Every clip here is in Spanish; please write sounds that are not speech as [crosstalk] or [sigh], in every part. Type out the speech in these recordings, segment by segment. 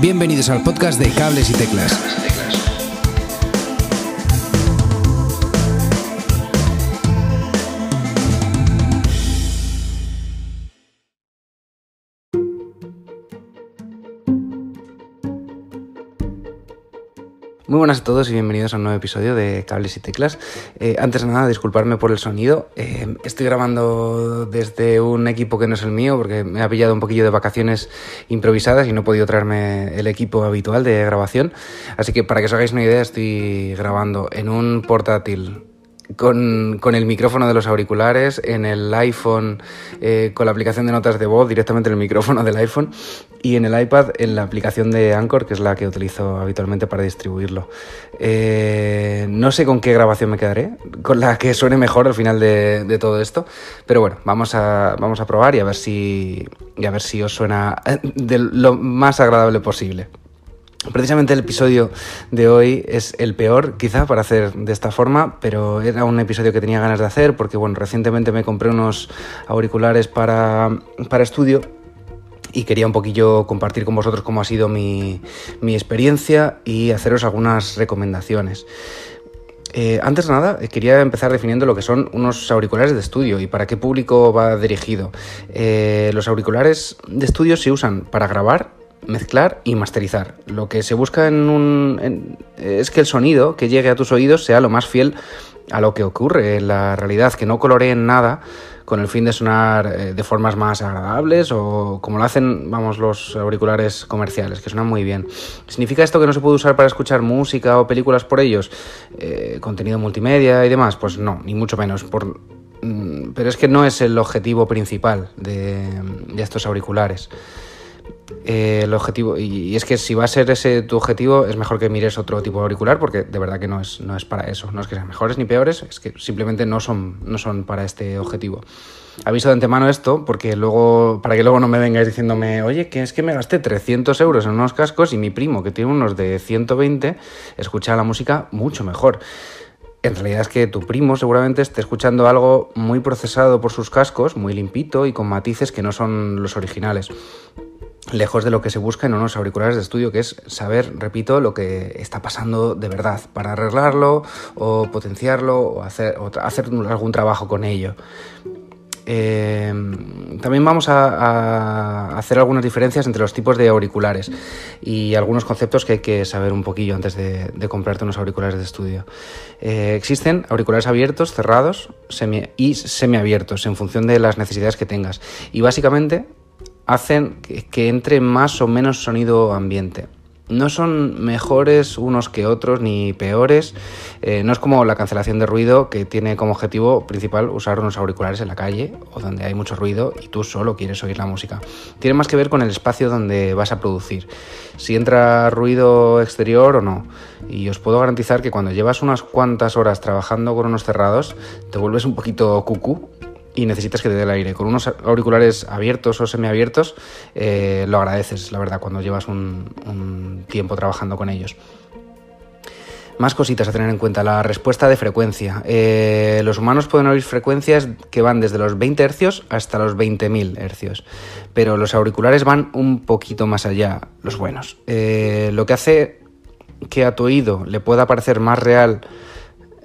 Bienvenidos al podcast de Cables y Teclas. Muy buenas a todos y bienvenidos a un nuevo episodio de Cables y Teclas. Eh, antes de nada, disculparme por el sonido. Eh, estoy grabando desde un equipo que no es el mío porque me ha pillado un poquillo de vacaciones improvisadas y no he podido traerme el equipo habitual de grabación. Así que para que os hagáis una idea, estoy grabando en un portátil con, con, el micrófono de los auriculares, en el iPhone eh, con la aplicación de notas de voz directamente en el micrófono del iPhone y en el iPad en la aplicación de Anchor, que es la que utilizo habitualmente para distribuirlo. Eh, no sé con qué grabación me quedaré, con la que suene mejor al final de, de, todo esto, pero bueno, vamos a, vamos a probar y a ver si, y a ver si os suena de lo más agradable posible. Precisamente el episodio de hoy es el peor, quizá, para hacer de esta forma, pero era un episodio que tenía ganas de hacer porque, bueno, recientemente me compré unos auriculares para, para estudio y quería un poquillo compartir con vosotros cómo ha sido mi, mi experiencia y haceros algunas recomendaciones. Eh, antes de nada, quería empezar definiendo lo que son unos auriculares de estudio y para qué público va dirigido. Eh, los auriculares de estudio se usan para grabar mezclar y masterizar. Lo que se busca en un, es que el sonido que llegue a tus oídos sea lo más fiel a lo que ocurre en la realidad, que no coloreen nada con el fin de sonar eh, de formas más agradables o como lo hacen, vamos, los auriculares comerciales, que suenan muy bien. ¿Significa esto que no se puede usar para escuchar música o películas por ellos? Eh, contenido multimedia y demás? Pues no, ni mucho menos. Por, mm, pero es que no es el objetivo principal de, de estos auriculares. Eh, el objetivo, y, es que si va a ser ese tu objetivo, es mejor que mires otro tipo de auricular, porque de verdad que no es, no es para eso. No es que sean mejores ni peores, es que simplemente no son, no son para este objetivo. Aviso de antemano esto, porque luego, para que luego no me vengáis diciéndome, oye, que es que me gasté 300 euros en unos cascos y mi primo, que tiene unos de 120, escucha la música mucho mejor. En realidad es que tu primo seguramente esté escuchando algo muy procesado por sus cascos, muy limpito y con matices que no son los originales lejos de lo que se busca en unos auriculares de estudio, que es saber, repito, lo que está pasando de verdad, para arreglarlo o potenciarlo o hacer, algún trabajo con ello. Eh, también vamos a, hacer algunas diferencias entre los tipos de auriculares y algunos conceptos que hay que saber un poquillo antes de, de comprarte unos auriculares de estudio. Eh, existen auriculares abiertos, cerrados semi y semiabiertos en función de las necesidades que tengas. Y básicamente hacen que entre más o menos sonido ambiente. No son mejores unos que otros ni peores. Eh, no es como la cancelación de ruido que tiene como objetivo principal usar unos auriculares en la calle o donde hay mucho ruido y tú solo quieres oír la música. Tiene más que ver con el espacio donde vas a producir. Si entra ruido exterior o no. Y os puedo garantizar que cuando llevas unas cuantas horas trabajando con unos cerrados, te vuelves un poquito cucú y necesitas que te dé el aire. Con unos auriculares abiertos o semiabiertos eh, lo agradeces, la verdad, cuando llevas un, tiempo trabajando con ellos. Más cositas a tener en cuenta. La respuesta de frecuencia. Eh, los humanos pueden oír frecuencias que van desde los 20 hercios hasta los 20.000 hercios. Pero los auriculares van un poquito más allá, los buenos. Eh, lo que hace que a tu oído le pueda parecer más real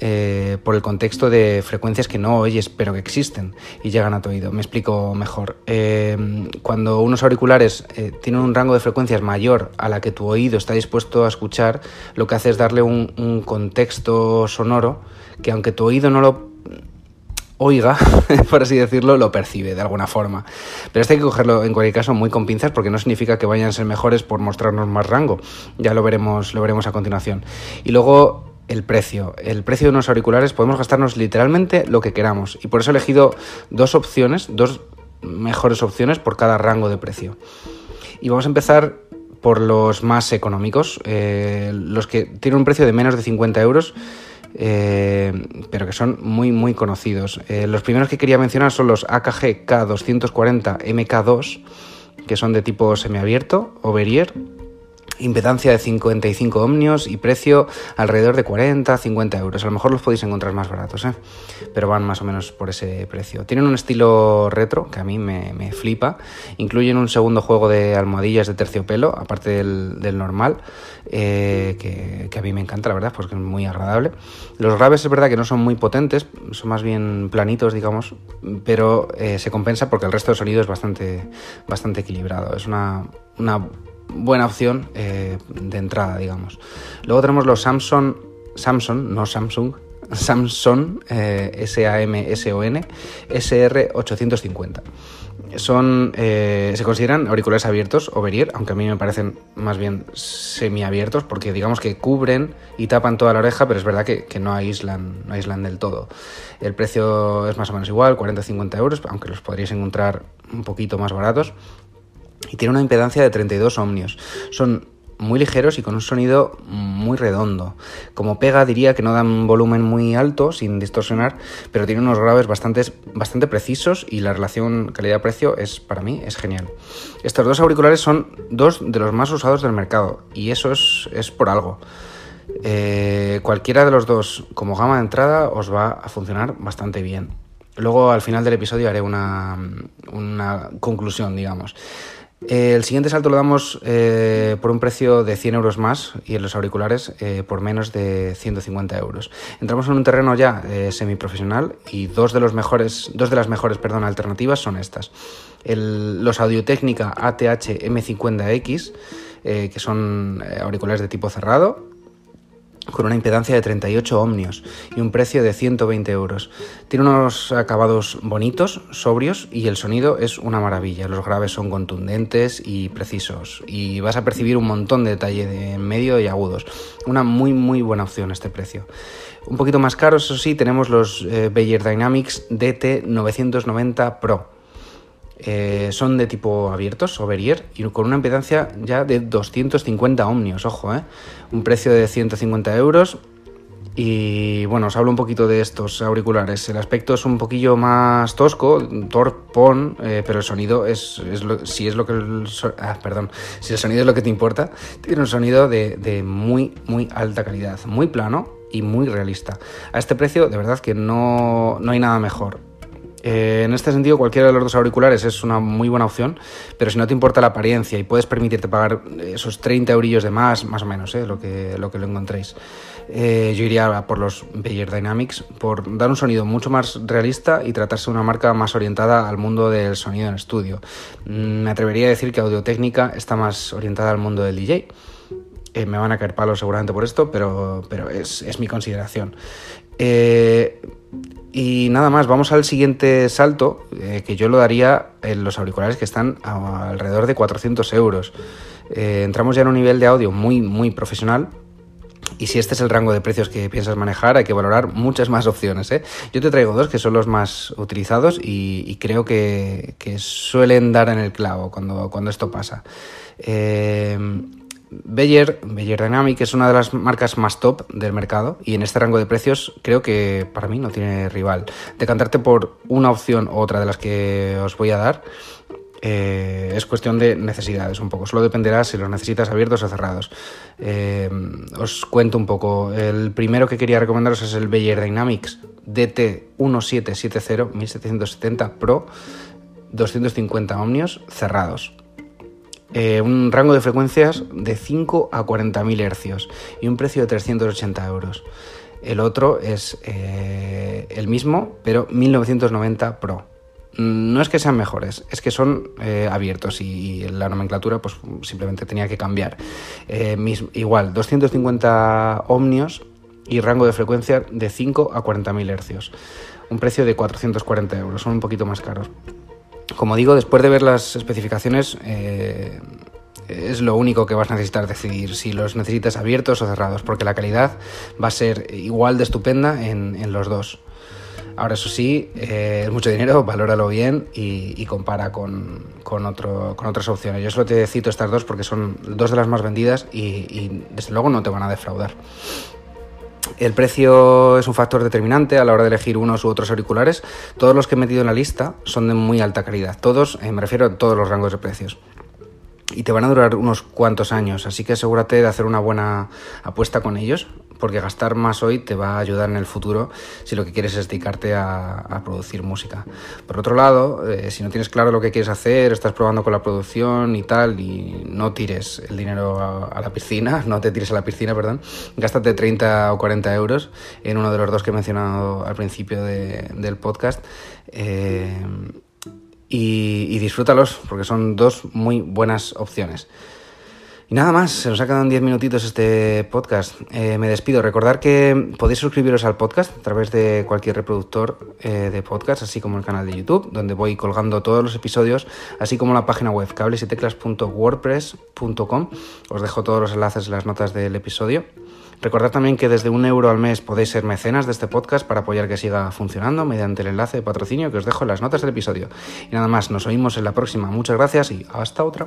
eh, por el contexto de frecuencias que no oyes pero que existen y llegan a tu oído. Me explico mejor. Eh, cuando unos auriculares eh, tienen un rango de frecuencias mayor a la que tu oído está dispuesto a escuchar, lo que hace es darle un, un contexto sonoro que aunque tu oído no lo oiga, [laughs] por así decirlo, lo percibe de alguna forma. Pero esto hay que cogerlo en cualquier caso muy con pinzas porque no significa que vayan a ser mejores por mostrarnos más rango. Ya lo veremos, lo veremos a continuación. Y luego el precio. El precio de unos auriculares podemos gastarnos literalmente lo que queramos. Y por eso he elegido dos opciones, dos mejores opciones por cada rango de precio. Y vamos a empezar por los más económicos, eh, los que tienen un precio de menos de 50 euros. Eh, pero que son muy muy conocidos. Eh, los primeros que quería mencionar son los AKG K240 MK2, que son de tipo semiabierto o Verrier impedancia de 55 ohmios y precio alrededor de 40, 50 euros. A lo mejor los podéis encontrar más baratos, ¿eh? pero van más o menos por ese precio. Tienen un estilo retro que a mí me, flipa. Incluyen un segundo juego de almohadillas de terciopelo, aparte del, normal, eh, que, a mí me encanta, la verdad, porque es muy agradable. Los graves es verdad que no son muy potentes, son más bien planitos, digamos, pero eh, se compensa porque el resto del sonido es bastante, bastante equilibrado. Es una, una buena opción eh, de entrada, digamos. Luego tenemos los Samsung, Samsung, no Samsung, [laughs] Samsung eh, S-A-M-S-O-N SR850. Son, eh, se consideran auriculares abiertos o Verier, aunque a mí me parecen más bien semiabiertos, porque digamos que cubren y tapan toda la oreja, pero es verdad que, no, aíslan, no aíslan del todo. El precio es más o menos igual, 40-50 euros, aunque los podríais encontrar un poquito más baratos y tiene una impedancia de 32 ohmios. Son muy ligeros y con un sonido muy redondo. Como pega diría que no dan volumen muy alto sin distorsionar, pero tiene unos graves bastante, bastante precisos y la relación calidad-precio es para mí es genial. Estos dos auriculares son dos de los más usados del mercado y eso es, es por algo. Eh, cualquiera de los dos como gama de entrada os va a funcionar bastante bien. Luego al final del episodio haré una, una conclusión, digamos. Eh, el siguiente salto lo damos eh, por un precio de 100 euros más y en los auriculares eh, por menos de 150 euros. Entramos en un terreno ya semiprofesional y dos de, los mejores, dos de las mejores perdón, alternativas son estas. los Audio Técnica ATH M50X, que son auriculares de tipo cerrado, con una impedancia de 38 ohmios y un precio de 120 euros. Tiene unos acabados bonitos, sobrios y el sonido es una maravilla. Los graves son contundentes y precisos y vas a percibir un montón de detalle de medio y agudos. Una muy muy buena opción este precio. Un poquito más caros, eso sí, tenemos los eh, Beyer Dynamics DT990 Pro eh, son de tipo abiertos, Overier, y con una impedancia ya de 250 ohmios, ojo, ¿eh? un precio de 150 euros. Y bueno, os hablo un poquito de estos auriculares. El aspecto es un poquillo más tosco, torpón, eh, pero el sonido es, si es lo que ah, perdón, si el sonido es lo que te importa, tiene un sonido de, de muy muy alta calidad, muy plano y muy realista. A este precio, de verdad que no, no hay nada mejor. Eh, en este sentido, cualquiera de los dos auriculares es una muy buena opción, pero si no te importa la apariencia y puedes permitirte pagar esos 30 eurillos de más, más o menos, eh, lo, que, lo que lo encontréis, eh, yo iría por los Beyer Dynamics por dar un sonido mucho más realista y tratarse de una marca más orientada al mundo del sonido en estudio. Mm, me atrevería a decir que Audio Técnica está más orientada al mundo del DJ. me van a caer palos seguramente por esto, pero, pero es, es mi consideración. Y nada más, vamos al siguiente salto, eh, que yo lo daría en los auriculares que están alrededor de 400 euros. Eh, entramos ya en un nivel de audio muy, muy profesional. Y si este es el rango de precios que piensas manejar, hay que valorar muchas más opciones. ¿eh? Yo te traigo dos que son los más utilizados y, creo que, suelen dar en el clavo cuando, cuando esto pasa. Beyer, Beyer Dynamic es una de las marcas más top del mercado y en este rango de precios creo que para mí no tiene rival. Decantarte por una opción u otra de las que os voy a dar eh, es cuestión de necesidades un poco. Solo dependerá si los necesitas abiertos o cerrados. Eh, os cuento un poco. El primero que quería recomendaros es el Beyer Dynamics DT1770 1770 Pro 250 ohmios cerrados. Eh, un rango de frecuencias de 5 a 40.000 hercios y un precio de 380 euros. El otro es eh, el mismo, pero 1990 Pro. Mm, no es que sean mejores, es que son eh, abiertos y, la nomenclatura pues simplemente tenía que cambiar. igual, 250 ohmios y rango de frecuencia de 5 a 40.000 hercios. Un precio de 440 euros, son un poquito más caros. Como digo, después de ver las especificaciones, eh, es lo único que vas a necesitar decidir si los necesitas abiertos o cerrados, porque la calidad va a ser igual de estupenda en, los dos. Ahora, eso sí, eh, es mucho dinero, [laughs] valóralo bien y, compara con, con, otras opciones. Yo solo te cito estas dos porque son dos de las más vendidas y desde luego no te van a defraudar. El precio es un factor determinante a la hora de elegir unos u otros auriculares. Todos los que he metido en la lista son de muy alta calidad. Todos, eh, me refiero a todos los rangos de precios. y te van a durar unos cuantos años, así que asegúrate de hacer una buena apuesta con ellos, porque gastar más hoy te va a ayudar en el futuro si lo que quieres es dedicarte a, producir música. Por otro lado, eh, si no tienes claro lo que quieres hacer, estás probando con la producción y tal, y no tires el dinero a, la piscina, [laughs] no te tires a la piscina, perdón, gástate 30 o 40 euros en uno de los dos que he mencionado al principio del podcast. Eh, y, y disfrútalos porque son dos muy buenas opciones. Y nada más, se nos ha quedado en 10 minutitos este podcast. Eh, me despido. Recordar que podéis suscribiros al podcast a través de cualquier reproductor eh, de podcast, así como el canal de YouTube, donde voy colgando todos los episodios, así como la página web cablesyteclas.wordpress.com. Os dejo todos los enlaces en las notas del episodio. Recordad también que desde un euro al mes podéis ser mecenas de este podcast para apoyar que siga funcionando mediante el enlace de patrocinio que os dejo en las notas del episodio. Y nada más, nos oímos en la próxima. Muchas gracias y hasta otra.